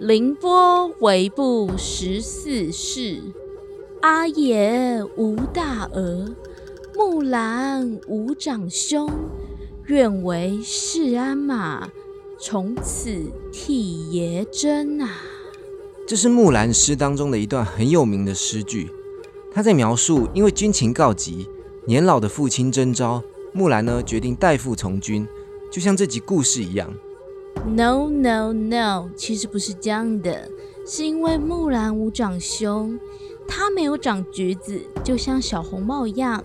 凌波微步十四世，阿爷无大儿，木兰无长兄，愿为市鞍马，从此替爷征啊！这是《木兰诗》当中的一段很有名的诗句，他在描述因为军情告急，年老的父亲征召，木兰呢决定代父从军，就像这集故事一样。No no no，其实不是这样的，是因为木兰无长兄，他没有长橘子，就像小红帽一样，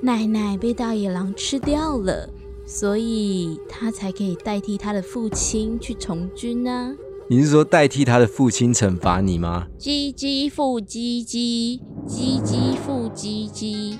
奶奶被大野狼吃掉了，所以他才可以代替他的父亲去从军呢、你是说代替他的父亲惩罚你吗？唧唧复唧唧，唧唧复唧唧。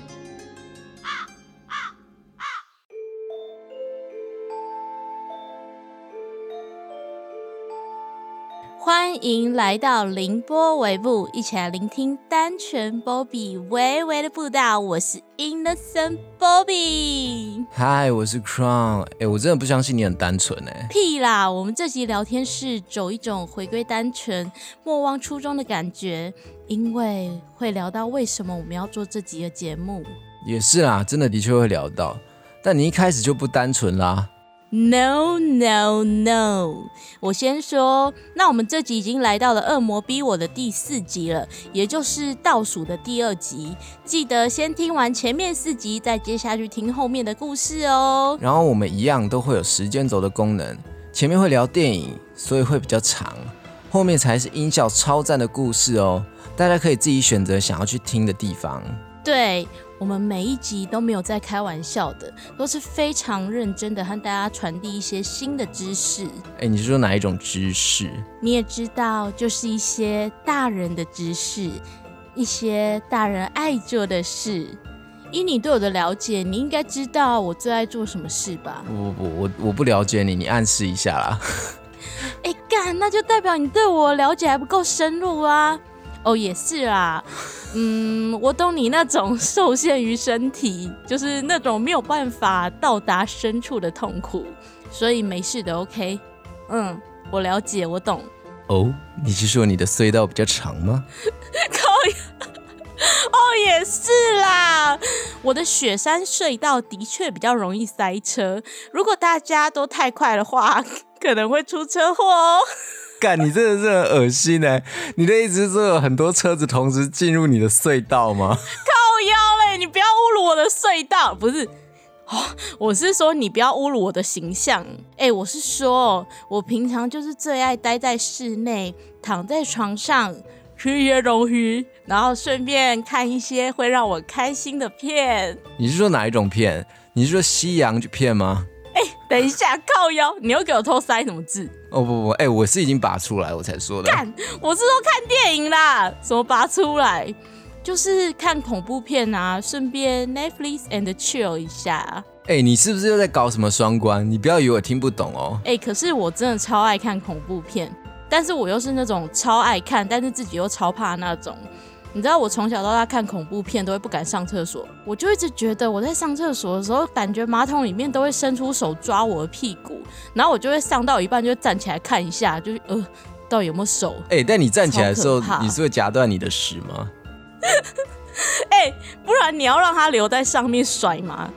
欢迎来到凌波微步，一起来聆听单纯 Bobby 微微的步道。我是 Innocent Bobby。嗨，我是 Crown。哎，我真的不相信你很单纯哎。屁啦！我们这集聊天是走一种回归单纯、莫忘初衷的感觉，因为会聊到为什么我们要做这集的节目。也是啦，真的的确会聊到，但你一开始就不单纯啦。No no no！我先说，那我们这集已经来到了《恶魔逼我》的第四集了，也就是倒数的第二集。记得先听完前面四集，再接下去听后面的故事哦。然后我们一样都会有时间轴的功能，前面会聊电影，所以会比较长，后面才是音效超赞的故事哦。大家可以自己选择想要去听的地方。对我们每一集都没有在开玩笑的，都是非常认真的和大家传递一些新的知识。哎，你是说哪一种知识？你也知道，就是一些大人的知识，一些大人爱做的事。以你对我的了解，你应该知道我最爱做什么事吧？不不不，我我不了解你，你暗示一下啦。哎，干，那就代表你对我了解还不够深入啊。哦，也是啦，嗯，我懂你那种受限于身体，就是那种没有办法到达深处的痛苦，所以没事的，OK。嗯，我了解，我懂。哦，你是说你的隧道比较长吗？哦，也是啦，我的雪山隧道的确比较容易塞车，如果大家都太快的话，可能会出车祸哦。干，你真的是很恶心哎！你的意思是说有很多车子同时进入你的隧道吗？靠腰嘞，你不要侮辱我的隧道，不是。哦，我是说你不要侮辱我的形象。哎，我是说，我平常就是最爱待在室内，躺在床上吃一些东西，然后顺便看一些会让我开心的片。你是说哪一种片？你是说西洋片吗？等一下，靠腰，你又给我偷塞什么字？哦不不，哎、我是已经拔出来我才说的。干，我是说看电影啦，什么拔出来？就是看恐怖片啊，顺便 Netflix and chill 一下。哎、你是不是又在搞什么双关？你不要以为我听不懂哦。哎、可是我真的超爱看恐怖片，但是我又是那种超爱看，但是自己又超怕那种。你知道我从小到大看恐怖片都会不敢上厕所，我就一直觉得我在上厕所的时候，感觉马桶里面都会伸出手抓我的屁股，然后我就会上到一半就站起来看一下，就是呃，到底有没有手？哎、但你站起来的时候你是会夹断你的屎吗？哎、不然你要让它留在上面甩吗？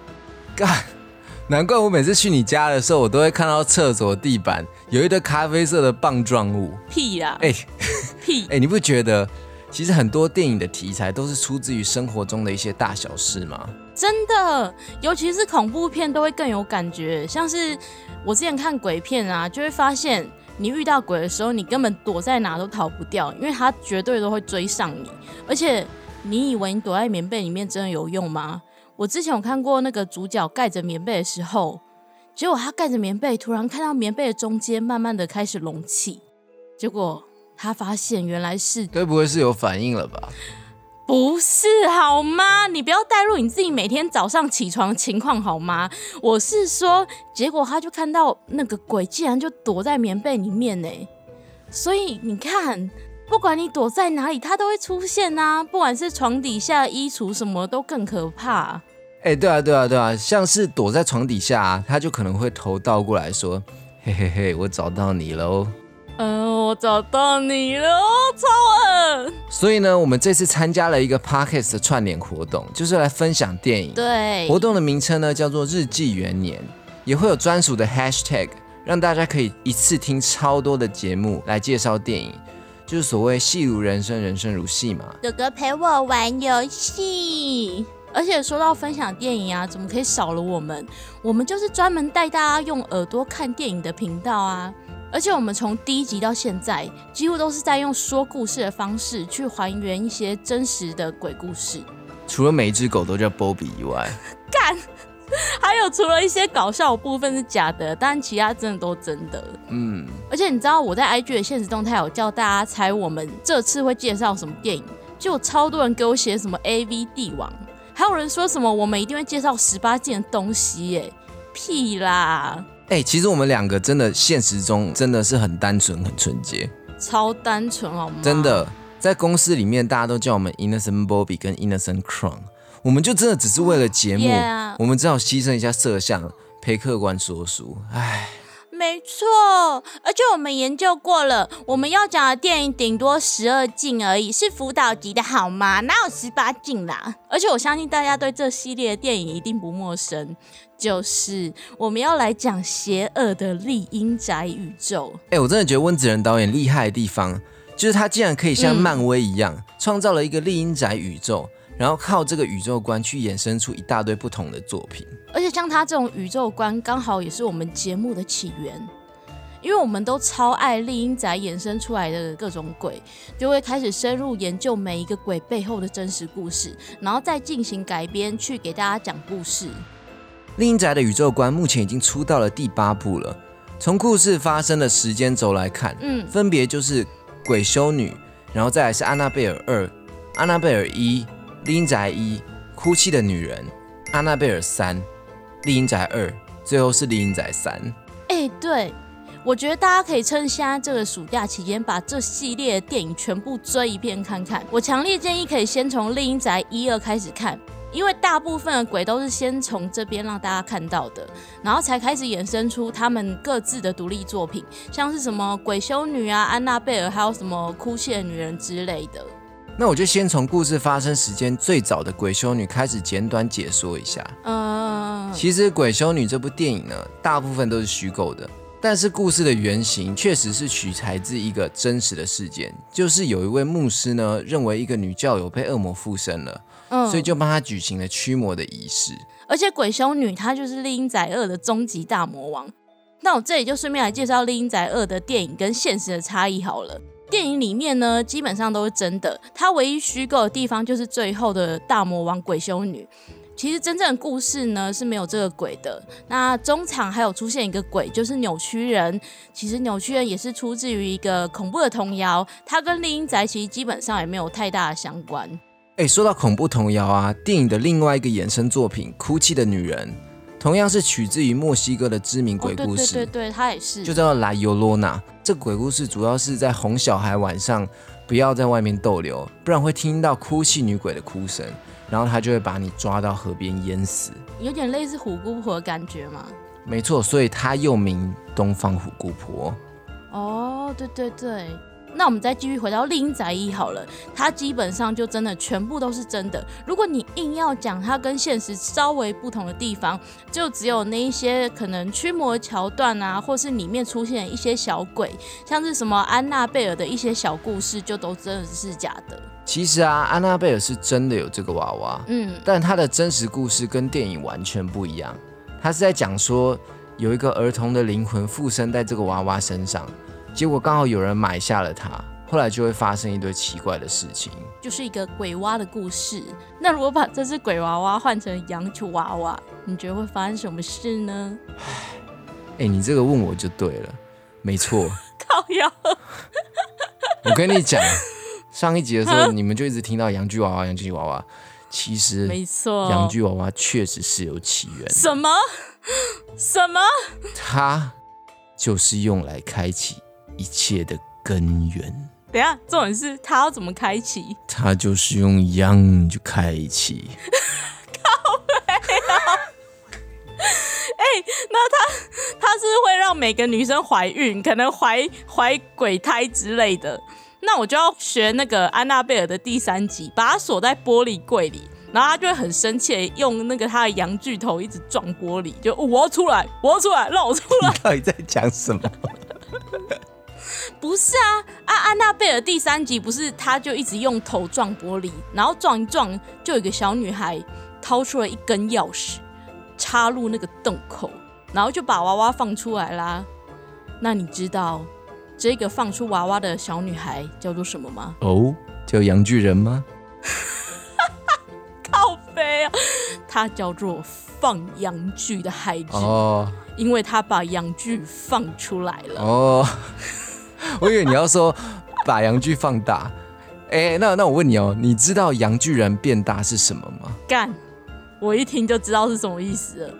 干，难怪我每次去你家的时候，我都会看到厕所地板有一堆咖啡色的棒状物。屁呀，哎、屁！哎、你不觉得其实很多电影的题材都是出自于生活中的一些大小事吗？真的，尤其是恐怖片都会更有感觉。像是我之前看鬼片啊，就会发现你遇到鬼的时候，你根本躲在哪都逃不掉，因为他绝对都会追上你。而且你以为你躲在棉被里面真的有用吗？我之前有看过那个主角盖着棉被的时候，结果他盖着棉被，突然看到棉被的中间慢慢的开始隆起，结果他发现原来是该不会是有反应了吧？不是好吗？你不要带入你自己每天早上起床的情况好吗？我是说，结果他就看到那个鬼竟然就躲在棉被里面呢，所以你看，不管你躲在哪里，他都会出现啊，不管是床底下、衣橱什么都更可怕。哎、对啊，对啊，对啊，像是躲在床底下、啊，他就可能会头倒过来说：“嘿嘿嘿，我找到你喽。嗯，我找到你了，超恶。所以呢，我们这次参加了一个 podcast 的串联活动，就是来分享电影。对，活动的名称呢叫做日记元年，也会有专属的 hashtag，让大家可以一次听超多的节目来介绍电影，就是所谓戏如人生，人生如戏嘛。哥哥陪我玩游戏。而且说到分享电影啊，怎么可以少了我们？我们就是专门带大家用耳朵看电影的频道啊！而且我们从第一集到现在，几乎都是在用说故事的方式去还原一些真实的鬼故事。除了每一只狗都叫波比以外，干，还有除了一些搞笑的部分是假的，但其他真的都真的。嗯，而且你知道我在 IG 的现实动态有叫大家猜我们这次会介绍什么电影，就有超多人给我写什么 AV 帝王。还有人说什么我们一定会介绍十八禁的东西耶？屁啦！哎，其实我们两个真的现实中真的是很单纯、很纯洁，超单纯好吗？真的，在公司里面大家都叫我们 Innocent Bobby 跟 Innocent Crown，我们就真的只是为了节目，我们只好牺牲一下摄像陪客官说书。唉。没错，而且我们研究过了，我们要讲的电影顶多十二禁而已，是辅导级的好吗？哪有十八禁啦？而且我相信大家对这系列的电影一定不陌生，就是我们要来讲邪恶的丽英宅宇宙。哎，我真的觉得温子仁导演厉害的地方，就是他竟然可以像漫威一样，创造了一个丽英宅宇宙。然后靠这个宇宙观去衍生出一大堆不同的作品，而且像他这种宇宙观，刚好也是我们节目的起源，因为我们都超爱丽英仔衍生出来的各种鬼，就会开始深入研究每一个鬼背后的真实故事，然后再进行改编去给大家讲故事。丽英仔的宇宙观目前已经出到了第八部了，从故事发生的时间轴来看，嗯，分别就是鬼修女，然后再来是安娜贝尔二、安娜贝尔一。丽英宅一，哭泣的女人，安娜贝尔三，丽英宅二，最后是丽英宅三。哎，对，我觉得大家可以趁现在这个暑假期间，把这系列的电影全部追一遍看看。我强烈建议可以先从丽英宅一二开始看，因为大部分的鬼都是先从这边让大家看到的，然后才开始衍生出他们各自的独立作品，像是什么鬼修女啊、安娜贝尔，还有什么哭泣的女人之类的。那我就先从故事发生时间最早的鬼修女开始简短解说一下。嗯，其实鬼修女这部电影呢，大部分都是虚构的，但是故事的原型确实是取材自一个真实的事件，就是有一位牧师呢，认为一个女教友被恶魔附身了，嗯，所以就帮她举行了驱魔的仪式。而且鬼修女她就是丽英仔二的终极大魔王。那我这里就顺便来介绍丽英仔二的电影跟现实的差异好了。电影里面呢，基本上都是真的。它唯一虚构的地方就是最后的大魔王鬼修女。其实真正的故事呢是没有这个鬼的。那中场还有出现一个鬼，就是扭曲人。其实扭曲人也是出自于一个恐怖的童谣，它跟丽英宅其实基本上也没有太大的相关。哎，说到恐怖童谣啊，电影的另外一个衍生作品《哭泣的女人》，同样是取自于墨西哥的知名鬼故事。对对对，它也是，就叫莱尤罗娜。这鬼故事主要是在哄小孩晚上不要在外面逗留，不然会听到哭泣女鬼的哭声，然后他就会把你抓到河边淹死，有点类似虎姑婆的感觉吗？没错，所以它又名东方虎姑婆。哦，对对对。那我们再继续回到丽英宅一好了，它基本上就真的全部都是真的。如果你硬要讲它跟现实稍微不同的地方，就只有那一些可能驱魔桥段啊，或是里面出现一些小鬼，像是什么安娜贝尔的一些小故事，就都真的是假的。其实啊，安娜贝尔是真的有这个娃娃，嗯，但它的真实故事跟电影完全不一样。它是在讲说有一个儿童的灵魂附身在这个娃娃身上。结果刚好有人买下了它，后来就会发生一堆奇怪的事情，就是一个鬼娃的故事。那如果把这只鬼娃娃换成洋球娃娃，你觉得会发生什么事呢？哎，你这个问我就对了，没错。靠腰。我跟你讲，上一集的时候你们就一直听到洋具娃娃、洋具娃娃，其实没错，洋具娃娃确实是有起源。什么？什么？它就是用来开启。一切的根源。等下，重点是他要怎么开启？他就是用央就开启。靠背啊！它是会让每个女生怀孕，可能怀怀鬼胎之类的。那我就要学那个安娜贝尔的第三集，把她锁在玻璃柜里，然后她就会很生气，用那个她的羊巨头一直撞玻璃，就、哦我要出来，我要出来，让我出来。到底在讲什么？不是啊，啊安娜贝尔第三集不是她就一直用头撞玻璃，然后撞一撞，就有一个小女孩掏出了一根钥匙，插入那个洞口，然后就把娃娃放出来啦。那你知道这个放出娃娃的小女孩叫做什么吗？哦，叫杨巨人吗？靠背啊，她叫做放羊具的孩子，哦因为她把羊具放出来了。哦，我以为你要说把羊具放大。哎、那那我问你哦，你知道羊巨人变大是什么吗？干，我一听就知道是什么意思了。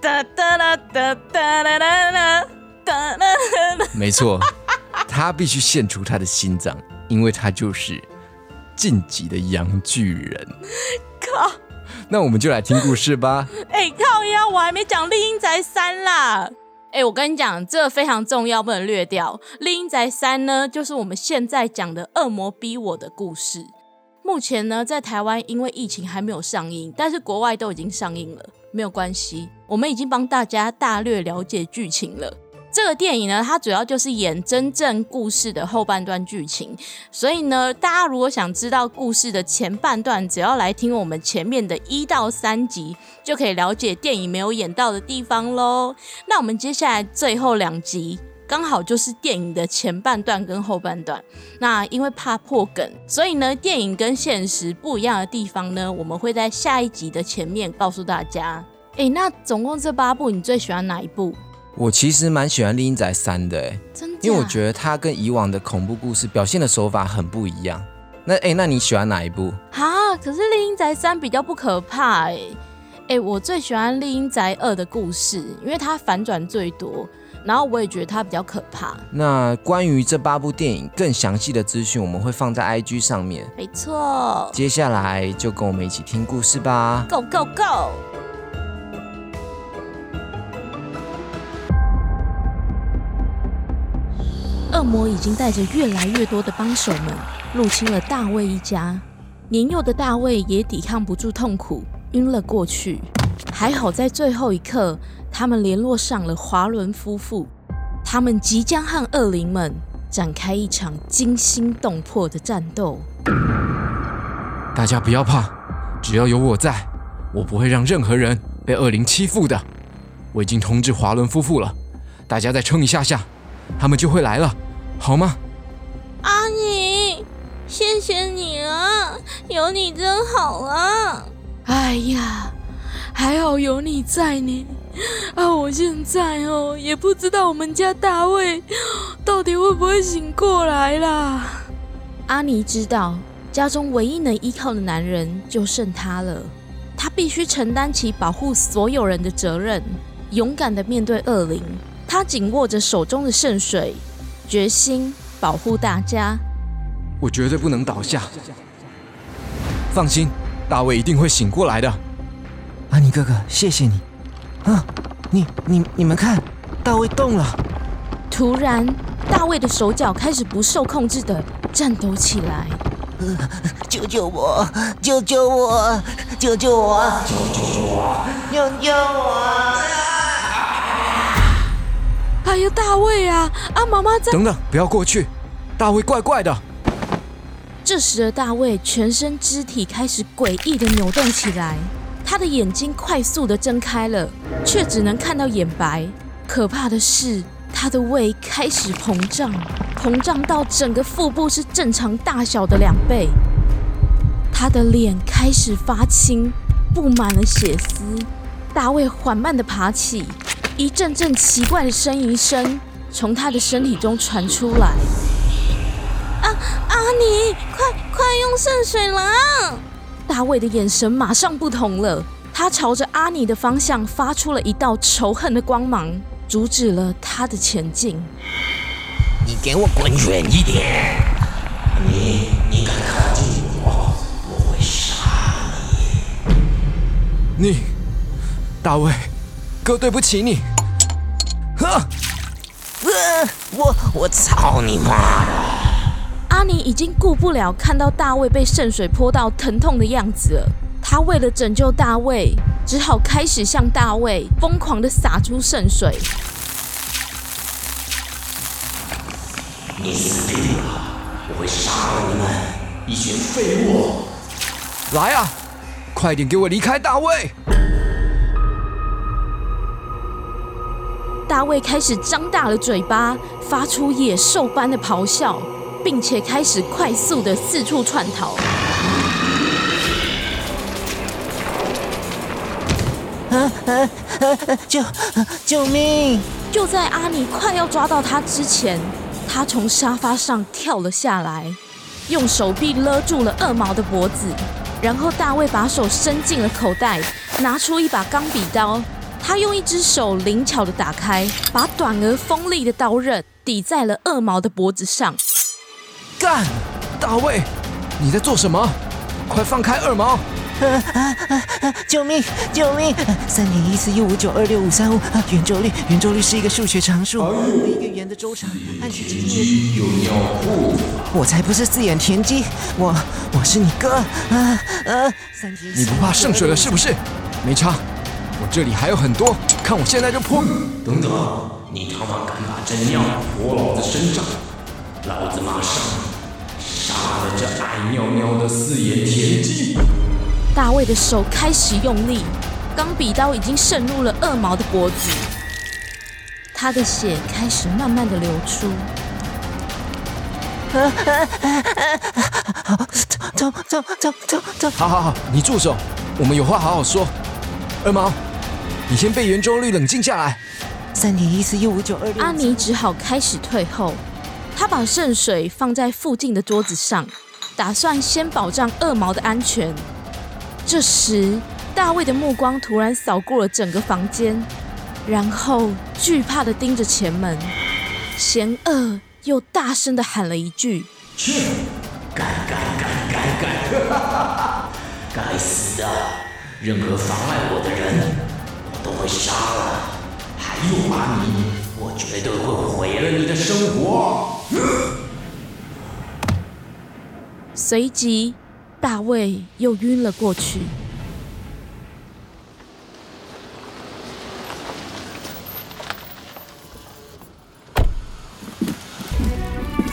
哒哒啦哒哒啦啦啦哒啦啦啦。没错，他必须献出他的心脏，因为他就是晋级的羊巨人。靠！那我们就来听故事吧。哎、靠呀！我还没讲《丽英宅三》啦。哎、我跟你讲，这个非常重要，不能略掉。《另一宅三》呢，就是我们现在讲的恶魔逼我的故事。目前呢，在台湾因为疫情还没有上映，但是国外都已经上映了，没有关系，我们已经帮大家大略了解剧情了。这个电影呢，它主要就是演真正故事的后半段剧情，所以呢，大家如果想知道故事的前半段，只要来听我们前面的一到三集，就可以了解电影没有演到的地方喽。那我们接下来最后两集。刚好就是电影的前半段跟后半段。那因为怕破梗，所以呢，电影跟现实不一样的地方呢，我们会在下一集的前面告诉大家。诶，那总共这八部，你最喜欢哪一部？我其实蛮喜欢《丽英仔三》的，哎，真的？因为我觉得它跟以往的恐怖故事表现的手法很不一样。那哎，那你喜欢哪一部？啊，可是《丽英宅三》比较不可怕哎、哎、我最喜欢《丽英宅二》的故事，因为它反转最多，然后我也觉得它比较可怕。那关于这八部电影更详细的资讯，我们会放在 IG 上面。没错接下来就跟我们一起听故事吧。，Go Go Go！恶魔已经带着越来越多的帮手们入侵了大卫一家。年幼的大卫也抵抗不住痛苦，晕了过去。还好在最后一刻，他们联络上了华伦夫妇，他们即将和恶灵们展开一场惊心动魄的战斗。大家不要怕，只要有我在，我不会让任何人被恶灵欺负的。我已经通知华伦夫妇了，大家再撑一下下，他们就会来了，好吗？阿尼，谢谢你啊，有你真好啊！哎呀，还好有你在呢。啊，我现在哦也不知道我们家大卫到底会不会醒过来啦。阿尼知道，家中唯一能依靠的男人就剩他了，他必须承担起保护所有人的责任，勇敢的面对恶灵。他紧握着手中的圣水，决心保护大家。我绝对不能倒下。放心，大卫一定会醒过来的。安妮哥哥，谢谢你。啊，你你你们看，大卫动了。突然，大卫的手脚开始不受控制的颤抖起来。救救我！救救我！救救我！救救我！救救我！哎呀，大卫啊！啊，妈妈在。等等，不要过去，大卫怪怪的。这时的大卫全身肢体开始诡异的扭动起来，他的眼睛快速的睁开了，却只能看到眼白。可怕的是，他的胃开始膨胀，膨胀到整个腹部是正常大小的两倍。他的脸开始发青，布满了血丝。大卫缓慢的爬起，一阵阵奇怪的呻吟声从他的身体中传出来。啊，阿尼，快快用圣水啦！大卫的眼神马上不同了，他朝着阿尼的方向发出了一道仇恨的光芒，阻止了他的前进。你给我滚远一点！你你敢靠近我，我会杀你，大卫，哥对不起你。呵，呃，我我操你妈的！阿尼已经顾不了看到大卫被圣水泼到疼痛的样子了，他为了拯救大卫，只好开始向大卫疯狂的洒出圣水。你死定了！我会杀了你们，一群废物！来啊，快点给我离开大卫！大卫开始张大了嘴巴，发出野兽般的咆哮，并且开始快速的四处窜逃。救救命！就在阿尼快要抓到他之前，他从沙发上跳了下来，用手臂勒住了二毛的脖子，然后大卫把手伸进了口袋，拿出一把钢笔刀。他用一只手灵巧的打开，把短而锋利的刀刃抵在了二毛的脖子上。干！大卫，你在做什么？快放开二毛！啊啊啊救命！救命！三点一四一五九二六五三五，圆周率，圆周率是一个数学常数，一个圆的周长田鸡有尿裤，我才不是四眼田鸡，我我是你哥啊啊！三点你不怕圣水了是不是？没差，我这里还有很多，看我现在就泼！等等，你他妈敢把真尿泼老子身上，老子马上杀了这爱尿尿的四眼田鸡！大卫的手开始用力，钢笔刀已经渗入了二毛的脖子，他的血开始慢慢的流出。走走走走走！好好好，你住手，我们有话好好说。二毛，你先被圆周率冷静下来。三点一四一五九二六。阿尼只好开始退后，他把圣水放在附近的桌子上，打算先保障二毛的安全。这时，大卫的目光突然扫过了整个房间，然后惧怕的盯着前门，嫌恶又大声的喊了一句去！该该该该该！该死的！任何妨碍我的人，会杀了。还有阿尼，我绝对会毁了你的生活。随即，大卫又晕了过去。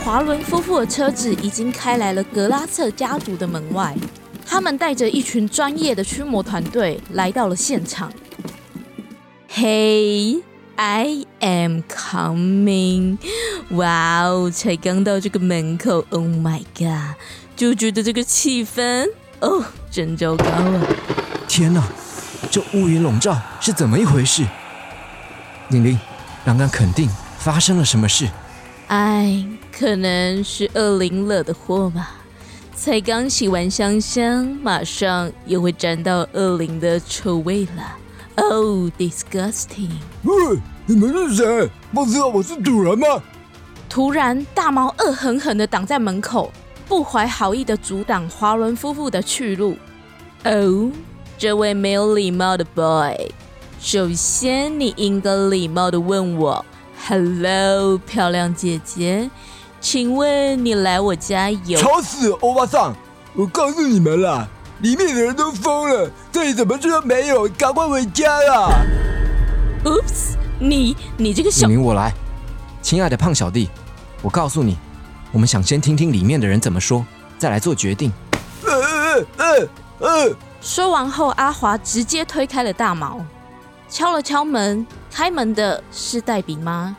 华伦夫妇的车子已经开来了格拉策家族的门外，他们带着一群专业的驱魔团队来到了现场。Hey, I am coming！哇哦，才刚到这个门口，Oh my god！就觉得这个气氛哦，真糟糕啊！天哪，这乌云笼罩是怎么一回事？玲玲，刚刚肯定发生了什么事。哎，可能是恶灵惹的祸吧。才刚洗完香香，马上又会沾到恶灵的臭味了。Oh, disgusting！喂，你们是谁？不知道我是主人吗？突然，大猫恶狠狠地挡在门口，不怀好意地阻挡华伦夫妇的去路。哦，这位没有礼貌的 boy，首先你应该礼貌地问我：“Hello，漂亮姐姐，请问你来我家有？”吵死，欧巴桑！我告诉你们啦，里面的人都疯了，这里怎么事都没有，赶快回家啦！Oops，你你这个小玲玲，我来。亲爱的胖小弟，我告诉你，我们想先听听里面的人怎么说，再来做决定。呃呃呃呃！说完后，阿华直接推开了大毛，敲了敲门。开门的是黛比吗？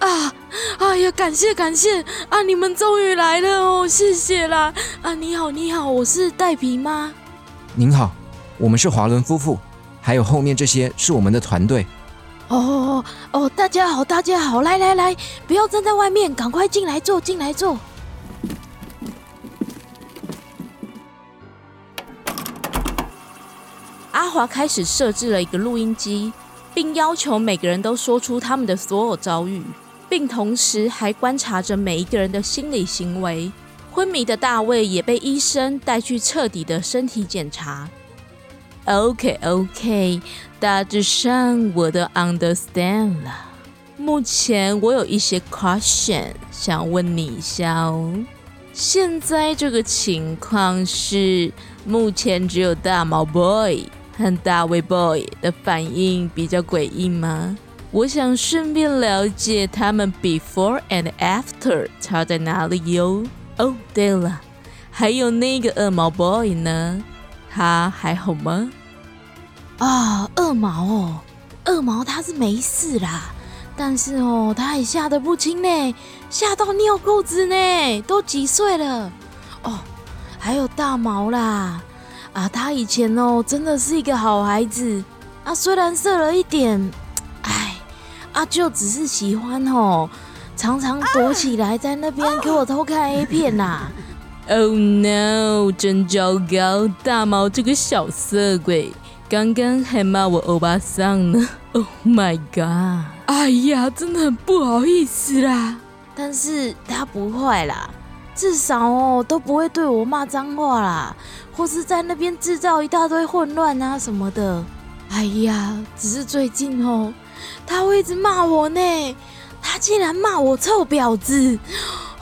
啊！哎呀，感谢感谢啊！你们终于来了哦，谢谢啦！啊，你好你好，我是戴皮吗？您好，我们是华伦夫妇，还有后面这些是我们的团队。哦哦哦，大家好大家好，来来来，不要站在外面，赶快进来坐进来坐。阿华开始设置了一个录音机，并要求每个人都说出他们的所有遭遇，并同时还观察着每一个人的心理行为。昏迷的大卫也被医生带去彻底的身体检查。OK OK，大致上我都 understand 了。目前我有一些 question 想问你一下哦。现在这个情况是，目前只有大毛 boy 和大卫 boy 的反应比较诡异吗？我想顺便了解他们 before and after 差在哪里哟。哦，对了，还有那个恶毛 boy 呢？他还好吗？啊，恶毛哦，恶毛他是没事啦，但是哦，他也吓得不轻呢，吓到尿裤子呢，都几岁了？哦，还有大毛啦，啊，他以前哦真的是一个好孩子啊，虽然色了一点，啊，就只是喜欢哦，常常躲起来在那边给我偷看 A 片呐。Oh no！真糟糕，大毛这个小色鬼，刚刚还骂我欧巴桑呢。Oh my god！哎呀，真的很不好意思啦。但是他不会啦，至少哦都不会对我骂脏话啦，或是在那边制造一大堆混乱啊什么的。哎呀，只是最近哦，他会一直骂我呢。他竟然骂我臭婊子！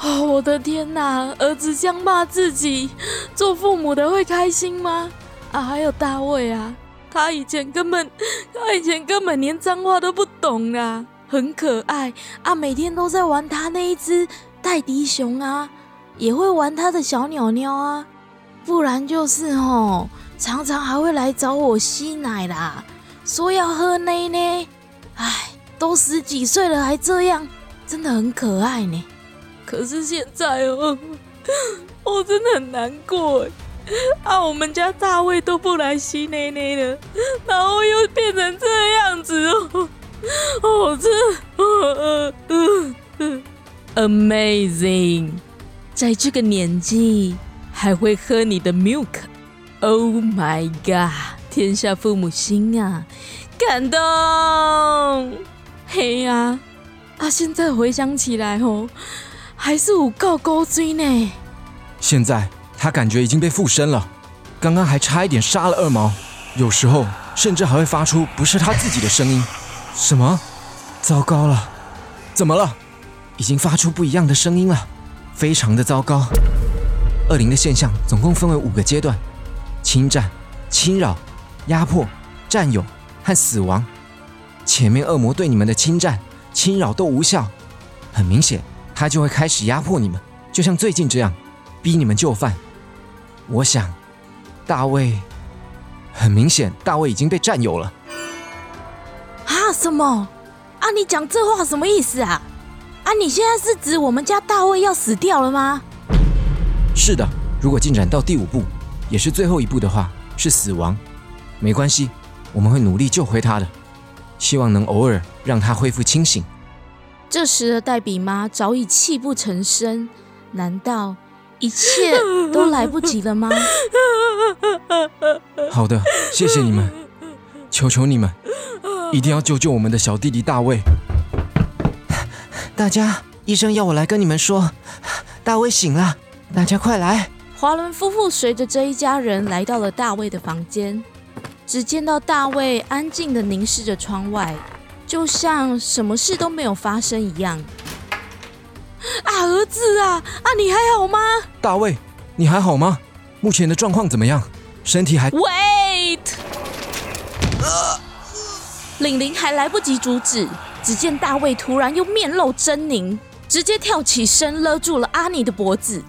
哦，我的天哪！儿子这样骂自己，做父母的会开心吗？啊，还有大卫啊，他以前根本，他以前根本连脏话都不懂啦，很可爱啊，每天都在玩他那一只泰迪熊啊，也会玩他的小鸟鸟啊，不然就是哦，常常还会来找我吸奶啦，说要喝奶呢。唉，都十几岁了还这样，真的很可爱呢。可是现在哦，我真的很难过啊！我们家大卫都不来吸奶奶了，然后又变成这样子哦，哦，这，amazing，在这个年纪还会喝你的 milk，Oh my god，天下父母心啊，感动！嘿呀，啊，现在回想起来哦。还是五告勾追呢。现在他感觉已经被附身了，刚刚还差一点杀了二毛，有时候甚至还会发出不是他自己的声音。什么？糟糕了！怎么了？已经发出不一样的声音了，非常的糟糕。恶灵的现象总共分为五个阶段：侵占、侵扰、压迫、占有和死亡。前面恶魔对你们的侵占、侵扰都无效，很明显。他就会开始压迫你们，就像最近这样，逼你们就范。我想，大卫，很明显，大卫已经被占有了。啊？什么？啊？你讲这话什么意思啊？啊？你现在是指我们家大卫要死掉了吗？是的，如果进展到第五步，也是最后一步的话，是死亡。没关系，我们会努力救回他的，希望能偶尔让他恢复清醒。这时的黛比妈早已泣不成声，难道一切都来不及了吗？好的，谢谢你们，求求你们，一定要救救我们的小弟弟大卫！大家，医生要我来跟你们说，大卫醒了，大家快来！华伦夫妇随着这一家人来到了大卫的房间，只见到大卫安静的凝视着窗外。就像什么事都没有发生一样。啊，儿子啊，啊，你还好吗？大卫，你还好吗？目前的状况怎么样？身体还？Wait！玲玲还来不及阻止，只见大卫突然又面露狰狞，直接跳起身勒住了阿尼的脖子。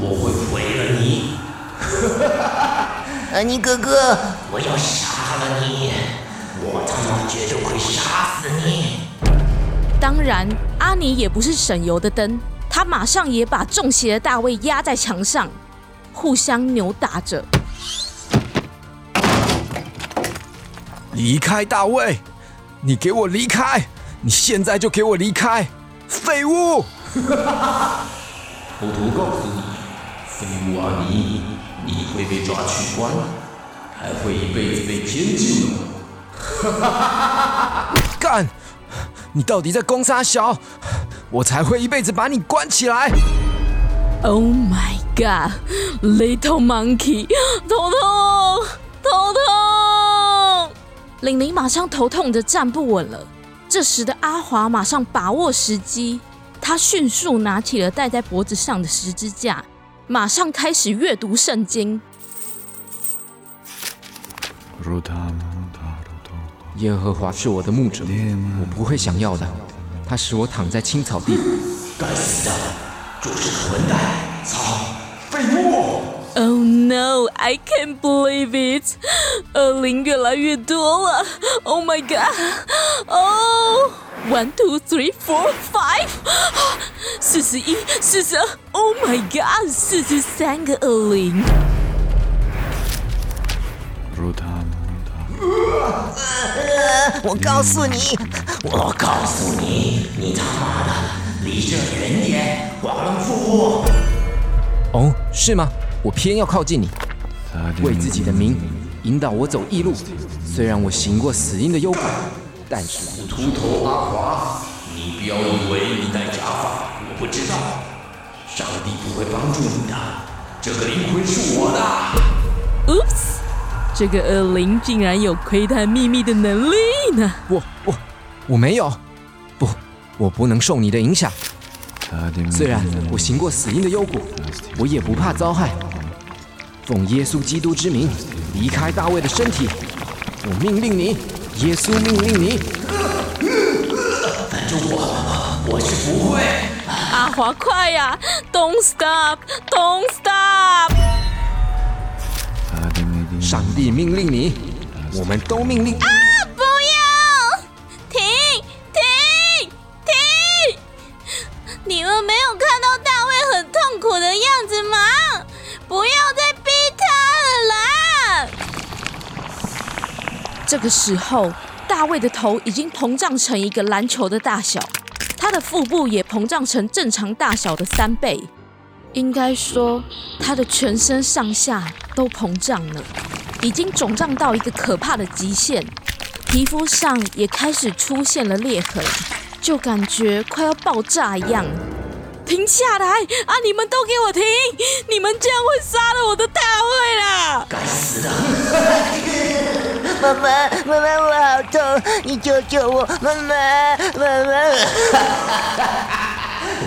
我会毁了你！阿尼哥哥，我要杀了你！我他妈绝对会杀死你！当然，阿尼也不是省油的灯，他马上也把中邪的大卫压在墙上，互相扭打着。离开大卫！你给我离开！你现在就给我离开！废物！偷偷告诉你，废物阿尼，你会被抓去关，还会一辈子被监禁呢。干！你到底在攻杀小？我才会一辈子把你关起来！Oh my god, little monkey！头痛，头，痛！玲玲马上头痛的站不稳了。这时的阿华马上把握时机，他迅速拿起了戴在脖子上的十字架，马上开始阅读圣经。耶和华是我的牧者，我不会想要的。他使我躺在青草地。该死的，就是个混蛋！操，废物！Oh no! I can't believe it！恶灵越来越多了。Oh my god! Oh! One, two, three, four, five！四十一、四十二！Oh my god！四十三个恶灵。我告诉你，我告诉你，你他妈的离这远点，华伦夫妇！哦，是吗？我偏要靠近你，为自己的名引导我走义路。虽然我行过死荫的幽谷，但是秃头阿华，你不要以为你戴假发我不知道，上帝不会帮助你的，这个灵魂是我的。Oops！这个恶灵竟然有窥探秘密的能力呢！我我我没有，不，我不能受你的影响。虽然我行过死荫的幽谷，我也不怕遭害。奉耶稣基督之名，离开大卫的身体。我命令你，耶稣命令你。反正我我是不会。阿华，快呀！Don't stop！Don't stop！上帝命令你，我们都命令。啊不要！停！停！停！你们没有看到大卫很痛苦的样子吗？不要这个时候，大卫的头已经膨胀成一个篮球的大小，他的腹部也膨胀成正常大小的三倍。应该说，他的全身上下都膨胀了，已经肿胀到一个可怕的极限，皮肤上也开始出现了裂痕，就感觉快要爆炸一样。停下来啊！你们都给我停！你们这样会杀了我的大卫啦！该死的！妈妈，妈妈，我好痛，你救救我，妈妈，妈妈。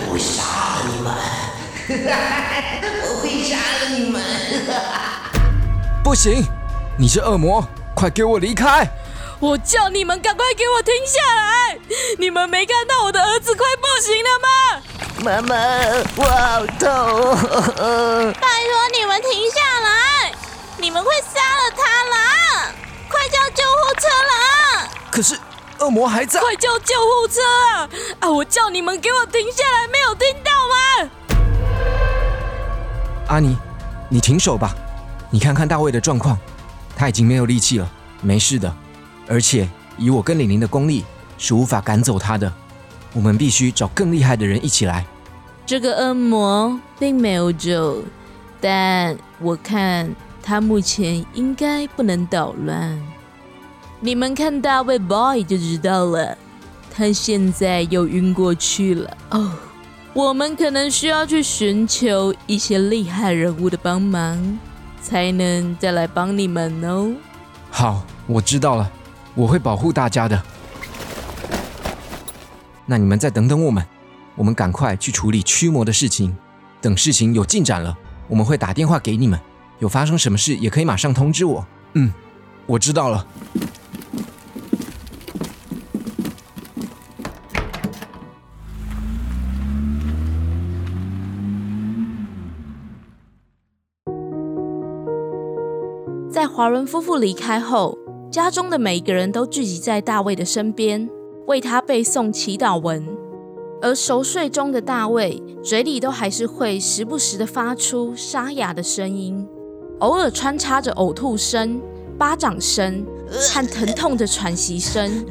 我杀了你们！我会杀了你们！不行，你是恶魔，快给我离开！我叫你们赶快给我停下来！你们没看到我的儿子快不行了吗？妈妈，我好痛。拜托你们停下来！你们会杀了他啦！可是恶魔还在。快叫救护车啊！啊！我叫你们给我停下来，没有听到吗？阿尼，你停手吧。你看看大卫的状况，他已经没有力气了，没事的。而且以我跟李玲的功力，是无法赶走他的。我们必须找更厉害的人一起来。这个恶魔并没有救，但我看他目前应该不能捣乱。你们看大卫 boy 就知道了，他现在又晕过去了。哦，我们可能需要去寻求一些厉害人物的帮忙，才能再来帮你们哦。好，我知道了，我会保护大家的。那你们再等等我们，我们赶快去处理驱魔的事情。等事情有进展了，我们会打电话给你们。有发生什么事也可以马上通知我。嗯，我知道了。华伦夫妇离开后，家中的每一个人都聚集在大卫的身边，为他背诵祈祷文。而熟睡中的大卫，嘴里都还是会时不时的发出沙哑的声音，偶尔穿插着呕吐声、巴掌声和疼痛的喘息声。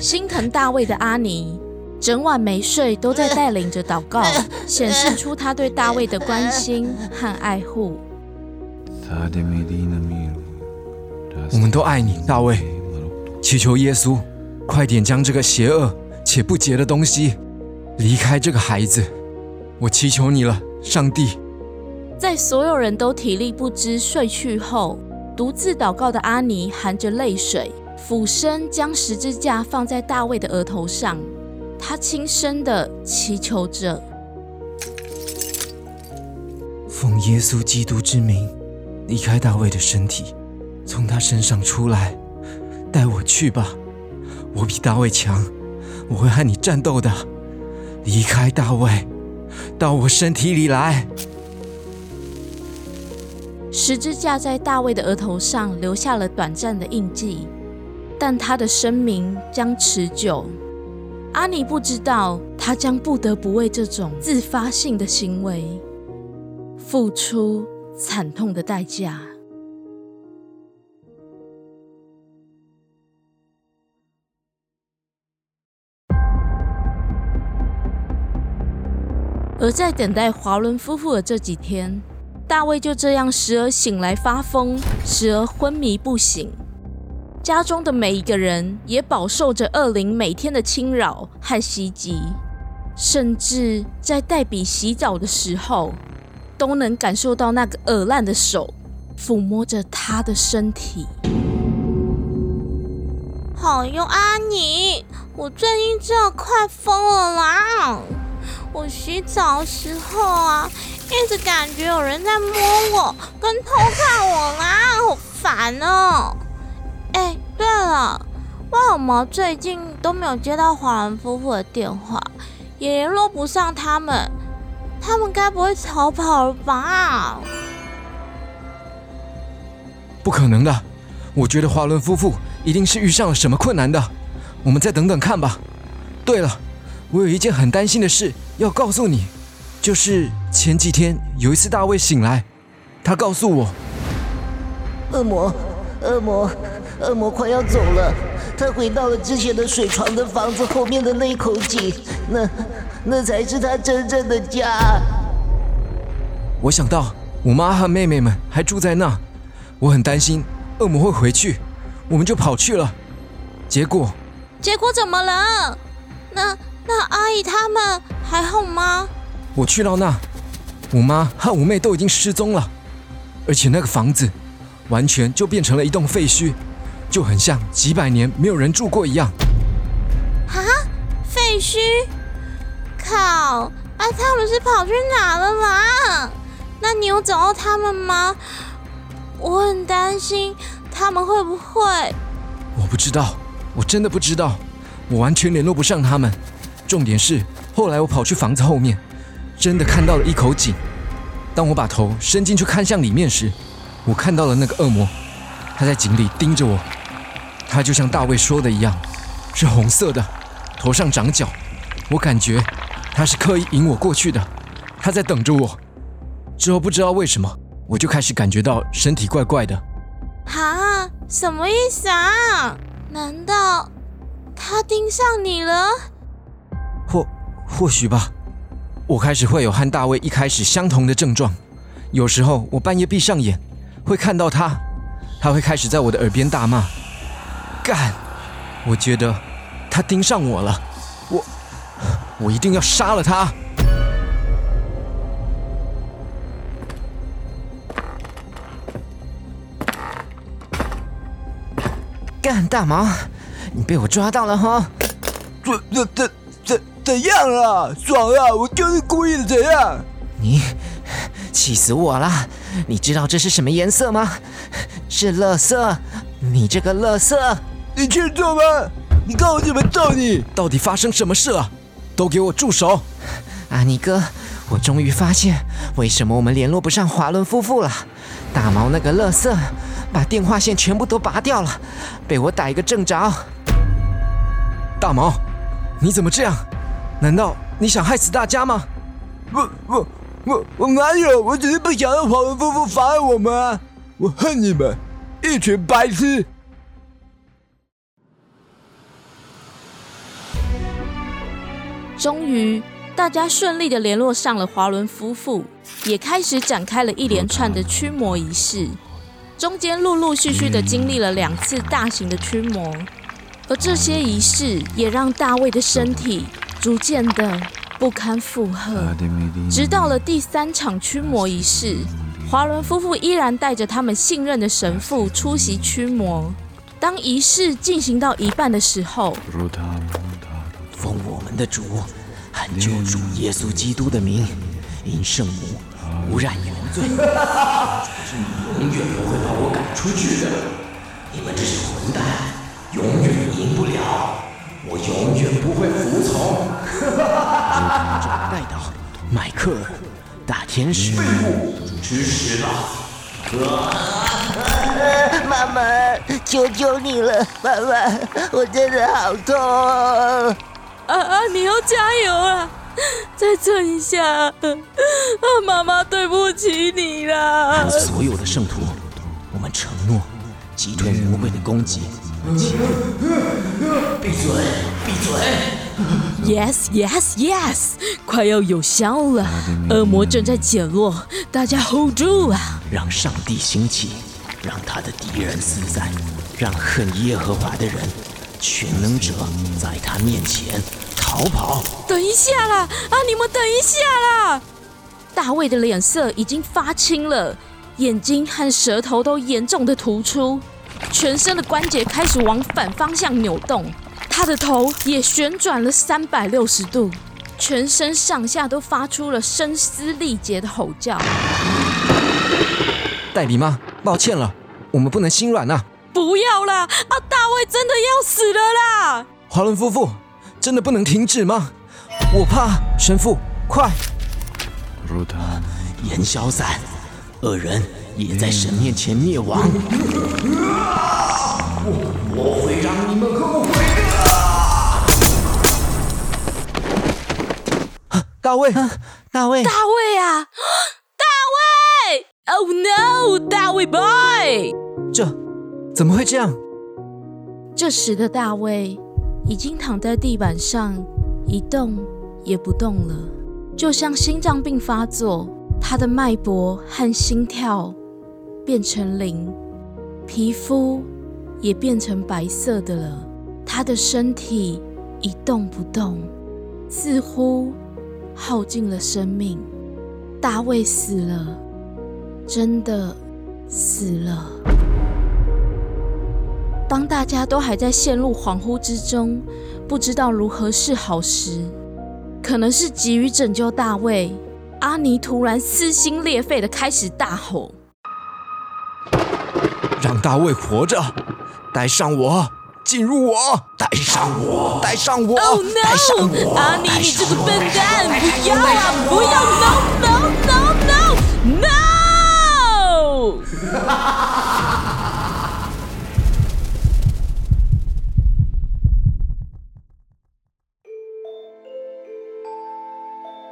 心疼大卫的阿尼，整晚没睡，都在带领着祷告，显示出他对大卫的关心和爱护。我们都爱你，大卫。祈求耶稣，快点将这个邪恶且不洁的东西离开这个孩子。我祈求你了，上帝。在所有人都体力不支睡去后，独自祷告的阿尼含着泪水，俯身将十字架放在大卫的额头上，他轻声的祈求着：“奉耶稣基督之名，离开大卫的身体，从他身上出来，带我去吧。我比大卫强，我会和你战斗的。离开大卫，到我身体里来。”十字架在大卫的额头上留下了短暂的印记，但他的生命将持久。阿尼不知道，他将不得不为这种自发性的行为付出惨痛的代价。而在等待华伦夫妇的这几天。大卫就这样时而醒来发疯，时而昏迷不醒。家中的每一个人也饱受着恶灵每天的侵扰和袭击，甚至在黛比洗澡的时候，都能感受到那个恶烂的手抚摸着她的身体。好哟，阿尼，我最近真的快疯了啦！我洗澡时候啊。一直感觉有人在摸我，跟偷看我啦，好烦哦！哎，对了，为什么最近都没有接到华人夫妇的电话，也联络不上他们？他们该不会逃跑了吧？不可能的，我觉得华伦夫妇一定是遇上了什么困难的。我们再等等看吧。对了，我有一件很担心的事要告诉你。就是前几天有一次，大卫醒来，他告诉我，恶魔，恶魔，恶魔快要走了。他回到了之前的水床的房子后面的那口井，那，那才是他真正的家。我想到我妈和妹妹们还住在那，我很担心恶魔会回去，我们就跑去了。结果，结果怎么了？那那阿姨他们还好吗？我去到那，我妈和五妹都已经失踪了，而且那个房子完全就变成了一栋废墟，就很像几百年没有人住过一样。啊，废墟！靠！啊，他们是跑去哪了啦？那你有找到他们吗？我很担心他们会不会……我不知道，我真的不知道，我完全联络不上他们。重点是，后来我跑去房子后面。真的看到了一口井。当我把头伸进去看向里面时，我看到了那个恶魔，他在井里盯着我。他就像大卫说的一样，是红色的，头上长角。我感觉他是刻意引我过去的，他在等着我。之后不知道为什么，我就开始感觉到身体怪怪的。啊？什么意思啊？难道他盯上你了？或许吧。我开始会有和大卫一开始相同的症状，有时候我半夜闭上眼，会看到他，他会开始在我的耳边大骂：“干！”我觉得他盯上我了，我我一定要杀了他！干大毛，你被我抓到了哈！这这这。怎样啊？爽啊！我就是故意的，怎样？你气死我了！你知道这是什么颜色吗？是乐色！你这个乐色！你去做吧？你看我怎么揍你！到底发生什么事了？都给我住手！阿尼哥，我终于发现为什么我们联络不上华伦夫妇了。大毛那个乐色把电话线全部都拔掉了，被我逮个正着。大毛，你怎么这样？难道你想害死大家吗？我我我我哪有？我只是不想让华文夫妇妨碍我们。我恨你们，一群白痴！终于，大家顺利的联络上了华伦夫妇，也开始展开了一连串的驱魔仪式。中间陆陆续续的经历了两次大型的驱魔，而这些仪式也让大卫的身体。逐渐的不堪负荷，直到了第三场驱魔仪式，华伦夫妇依然带着他们信任的神父出席驱魔。当仪式进行到一半的时候，奉我们的主喊救主耶稣基督的名，因圣母无染原罪，永远不会把我赶出去的。你们这些混蛋，永远赢不了，我永远不会服从。带到迈克尔，大天使，吃屎吧！妈妈，求求你了，妈妈，我真的好痛。啊啊！你要加油啊！再撑一下，啊！妈妈对不起你啦。所有的圣徒，我们承诺击退魔鬼的攻击。闭嘴！闭嘴！Yes, yes, yes！快要有效了，恶魔正在减弱，大家 hold 住啊！让上帝兴起，让他的敌人四散，让恨耶和华的人，全能者在他面前逃跑。等一下啦！啊，你们等一下啦！大卫的脸色已经发青了，眼睛和舌头都严重的突出。全身的关节开始往反方向扭动，他的头也旋转了三百六十度，全身上下都发出了声嘶力竭的吼叫。黛比妈，抱歉了，我们不能心软呐！不要啦！啊，大卫真的要死了啦！华伦夫妇，真的不能停止吗？我怕神父，快！如他烟消散，恶人。也在神面前灭亡，我会让你们后悔的。大卫，大卫，大卫啊，大卫！Oh no，大卫 boy！这怎么会这样？这时的大卫已经躺在地板上，一动也不动了，就像心脏病发作，他的脉搏和心跳。变成零，皮肤也变成白色的了。他的身体一动不动，似乎耗尽了生命。大卫死了，真的死了。当大家都还在陷入恍惚之中，不知道如何是好时，可能是急于拯救大卫，阿尼突然撕心裂肺的开始大吼。让大卫活着，带上我，进入我，带上我，带上我，带上我，阿尼，你这个笨蛋，不要啊，不要，no，no，no，no！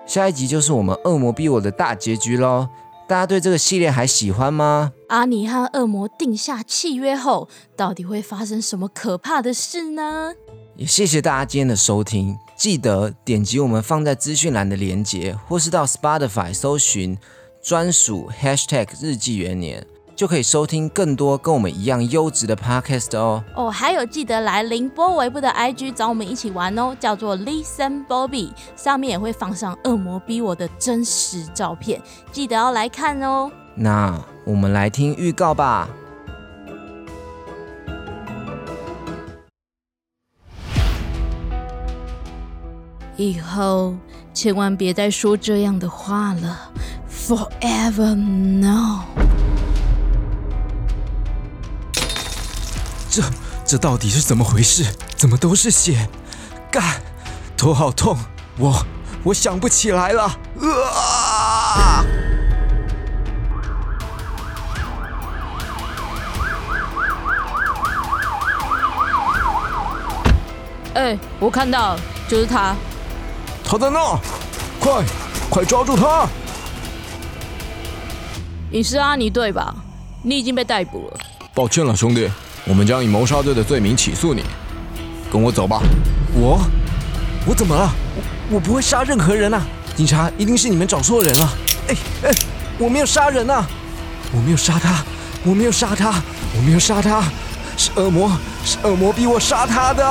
下一集就是我们恶魔逼我的大结局喽。大家对这个系列还喜欢吗？阿尼和恶魔定下契约后，到底会发生什么可怕的事呢？也谢谢大家今天的收听，记得点击我们放在资讯栏的链接，或是到 Spotify 搜寻专属 Hashtag 日记元年。就可以收听更多跟我们一样优质的 podcast 哦。哦，还有记得来凌波微步的 IG 找我们一起玩哦，叫做 Listen Bobby，上面也会放上恶魔逼我的真实照片，记得要来看哦。那我们来听预告吧。以后千万别再说这样的话了，Forever No。这这到底是怎么回事？怎么都是血？干，头好痛，我我想不起来了。啊！哎，我看到，就是他。他在那，快快抓住他！你是阿尼对吧？你已经被逮捕了。抱歉了，兄弟。我们将以谋杀罪的罪名起诉你，跟我走吧。我，我怎么了？我我不会杀任何人啊！警察一定是你们找错人了。哎哎，我没有杀人啊！我没有杀他，我没有杀他，我没有杀他，是恶魔，是恶魔逼我杀他的。